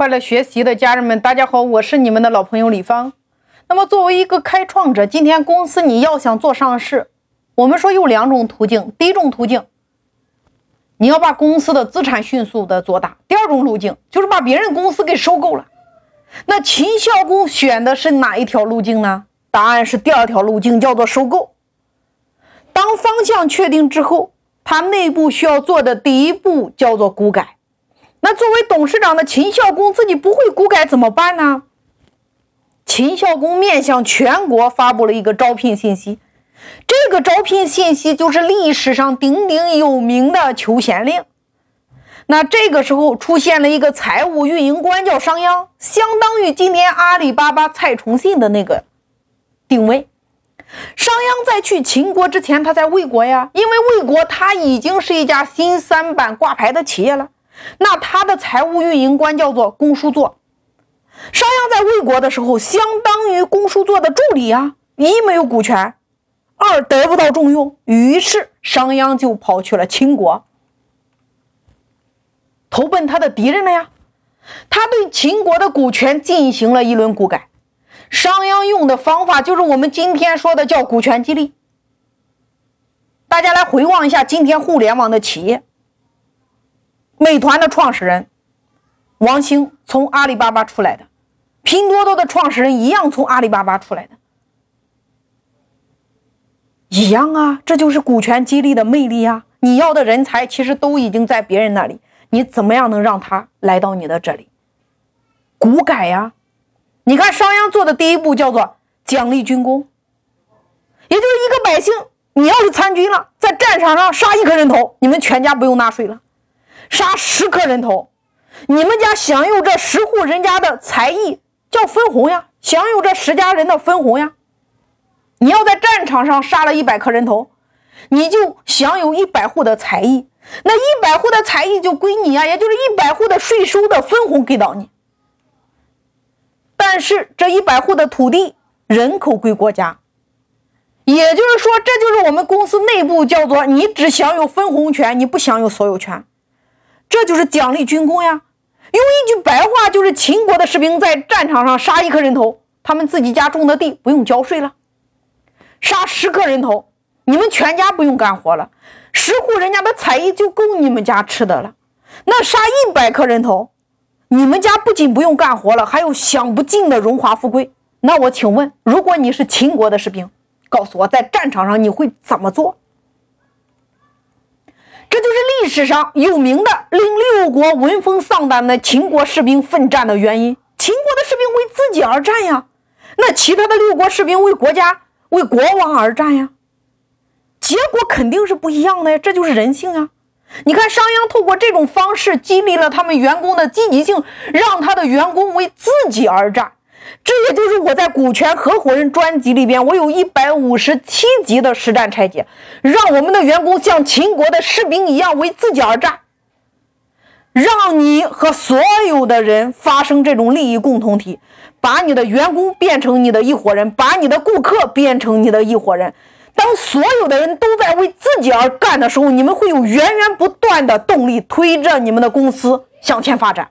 快乐学习的家人们，大家好，我是你们的老朋友李芳。那么，作为一个开创者，今天公司你要想做上市，我们说有两种途径。第一种途径，你要把公司的资产迅速的做大；第二种路径就是把别人公司给收购了。那秦孝公选的是哪一条路径呢？答案是第二条路径，叫做收购。当方向确定之后，他内部需要做的第一步叫做股改。那作为董事长的秦孝公自己不会股改怎么办呢？秦孝公面向全国发布了一个招聘信息，这个招聘信息就是历史上鼎鼎有名的求贤令。那这个时候出现了一个财务运营官叫商鞅，相当于今天阿里巴巴蔡崇信的那个定位。商鞅在去秦国之前，他在魏国呀，因为魏国他已经是一家新三板挂牌的企业了。那他的财务运营官叫做公叔座。商鞅在魏国的时候，相当于公叔座的助理啊，一没有股权，二得不到重用，于是商鞅就跑去了秦国，投奔他的敌人了呀。他对秦国的股权进行了一轮股改。商鞅用的方法就是我们今天说的叫股权激励。大家来回望一下今天互联网的企业。美团的创始人王兴从阿里巴巴出来的，拼多多的创始人一样从阿里巴巴出来的，一样啊，这就是股权激励的魅力呀！你要的人才其实都已经在别人那里，你怎么样能让他来到你的这里？股改呀！你看商鞅做的第一步叫做奖励军功，也就是一个百姓，你要是参军了，在战场上杀一颗人头，你们全家不用纳税了。杀十颗人头，你们家享有这十户人家的才艺，叫分红呀，享有这十家人的分红呀。你要在战场上杀了一百颗人头，你就享有一百户的才艺，那一百户的才艺就归你啊，也就是一百户的税收的分红给到你。但是这一百户的土地人口归国家，也就是说，这就是我们公司内部叫做你只享有分红权，你不享有所有权。这就是奖励军功呀，用一句白话就是秦国的士兵在战场上杀一颗人头，他们自己家种的地不用交税了；杀十颗人头，你们全家不用干活了，十户人家的菜艺就够你们家吃的了。那杀一百颗人头，你们家不仅不用干活了，还有享不尽的荣华富贵。那我请问，如果你是秦国的士兵，告诉我在战场上你会怎么做？这就是历史上有名的令六国闻风丧胆的秦国士兵奋战的原因。秦国的士兵为自己而战呀，那其他的六国士兵为国家、为国王而战呀，结果肯定是不一样的呀。这就是人性啊！你看，商鞅透过这种方式激励了他们员工的积极性，让他的员工为自己而战。这也就是我在股权合伙人专辑里边，我有一百五十七集的实战拆解，让我们的员工像秦国的士兵一样为自己而战，让你和所有的人发生这种利益共同体，把你的员工变成你的一伙人，把你的顾客变成你的一伙人。当所有的人都在为自己而干的时候，你们会有源源不断的动力推着你们的公司向前发展。